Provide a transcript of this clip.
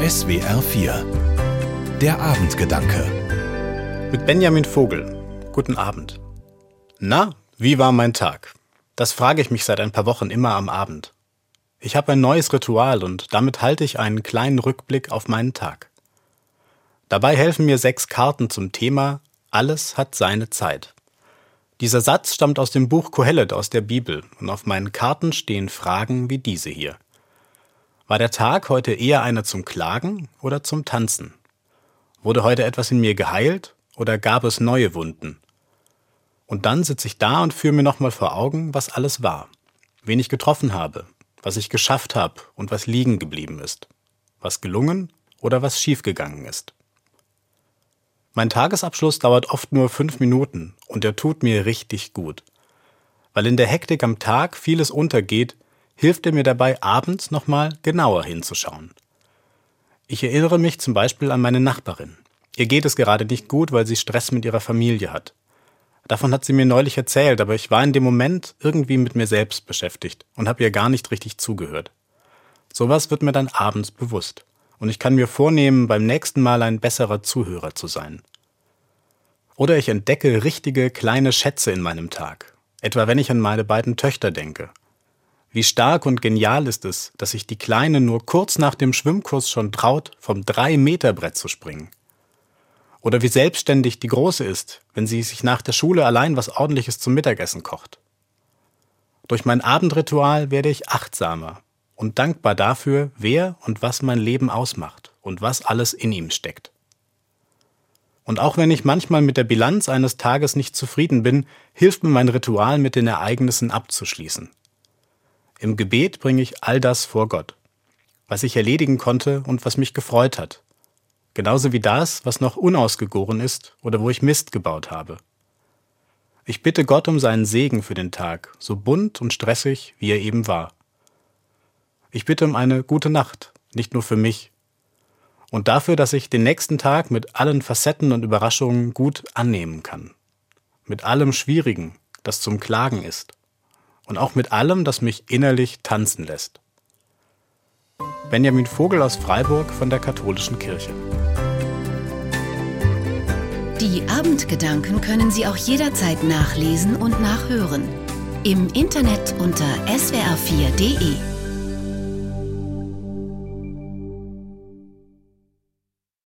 SWR 4 Der Abendgedanke Mit Benjamin Vogel. Guten Abend. Na, wie war mein Tag? Das frage ich mich seit ein paar Wochen immer am Abend. Ich habe ein neues Ritual und damit halte ich einen kleinen Rückblick auf meinen Tag. Dabei helfen mir sechs Karten zum Thema Alles hat seine Zeit. Dieser Satz stammt aus dem Buch Kohelet aus der Bibel und auf meinen Karten stehen Fragen wie diese hier. War der Tag heute eher einer zum Klagen oder zum Tanzen? Wurde heute etwas in mir geheilt oder gab es neue Wunden? Und dann sitze ich da und führe mir nochmal vor Augen, was alles war, wen ich getroffen habe, was ich geschafft habe und was liegen geblieben ist, was gelungen oder was schiefgegangen ist. Mein Tagesabschluss dauert oft nur fünf Minuten und er tut mir richtig gut. Weil in der Hektik am Tag vieles untergeht, hilft er mir dabei, abends nochmal genauer hinzuschauen. Ich erinnere mich zum Beispiel an meine Nachbarin. Ihr geht es gerade nicht gut, weil sie Stress mit ihrer Familie hat. Davon hat sie mir neulich erzählt, aber ich war in dem Moment irgendwie mit mir selbst beschäftigt und habe ihr gar nicht richtig zugehört. Sowas wird mir dann abends bewusst und ich kann mir vornehmen, beim nächsten Mal ein besserer Zuhörer zu sein. Oder ich entdecke richtige kleine Schätze in meinem Tag, etwa wenn ich an meine beiden Töchter denke. Wie stark und genial ist es, dass sich die Kleine nur kurz nach dem Schwimmkurs schon traut, vom Drei-Meter-Brett zu springen. Oder wie selbstständig die Große ist, wenn sie sich nach der Schule allein was Ordentliches zum Mittagessen kocht. Durch mein Abendritual werde ich achtsamer und dankbar dafür, wer und was mein Leben ausmacht und was alles in ihm steckt. Und auch wenn ich manchmal mit der Bilanz eines Tages nicht zufrieden bin, hilft mir mein Ritual mit den Ereignissen abzuschließen. Im Gebet bringe ich all das vor Gott, was ich erledigen konnte und was mich gefreut hat, genauso wie das, was noch unausgegoren ist oder wo ich Mist gebaut habe. Ich bitte Gott um seinen Segen für den Tag, so bunt und stressig, wie er eben war. Ich bitte um eine gute Nacht, nicht nur für mich. Und dafür, dass ich den nächsten Tag mit allen Facetten und Überraschungen gut annehmen kann. Mit allem Schwierigen, das zum Klagen ist. Und auch mit allem, das mich innerlich tanzen lässt. Benjamin Vogel aus Freiburg von der Katholischen Kirche. Die Abendgedanken können Sie auch jederzeit nachlesen und nachhören. Im Internet unter swr4.de.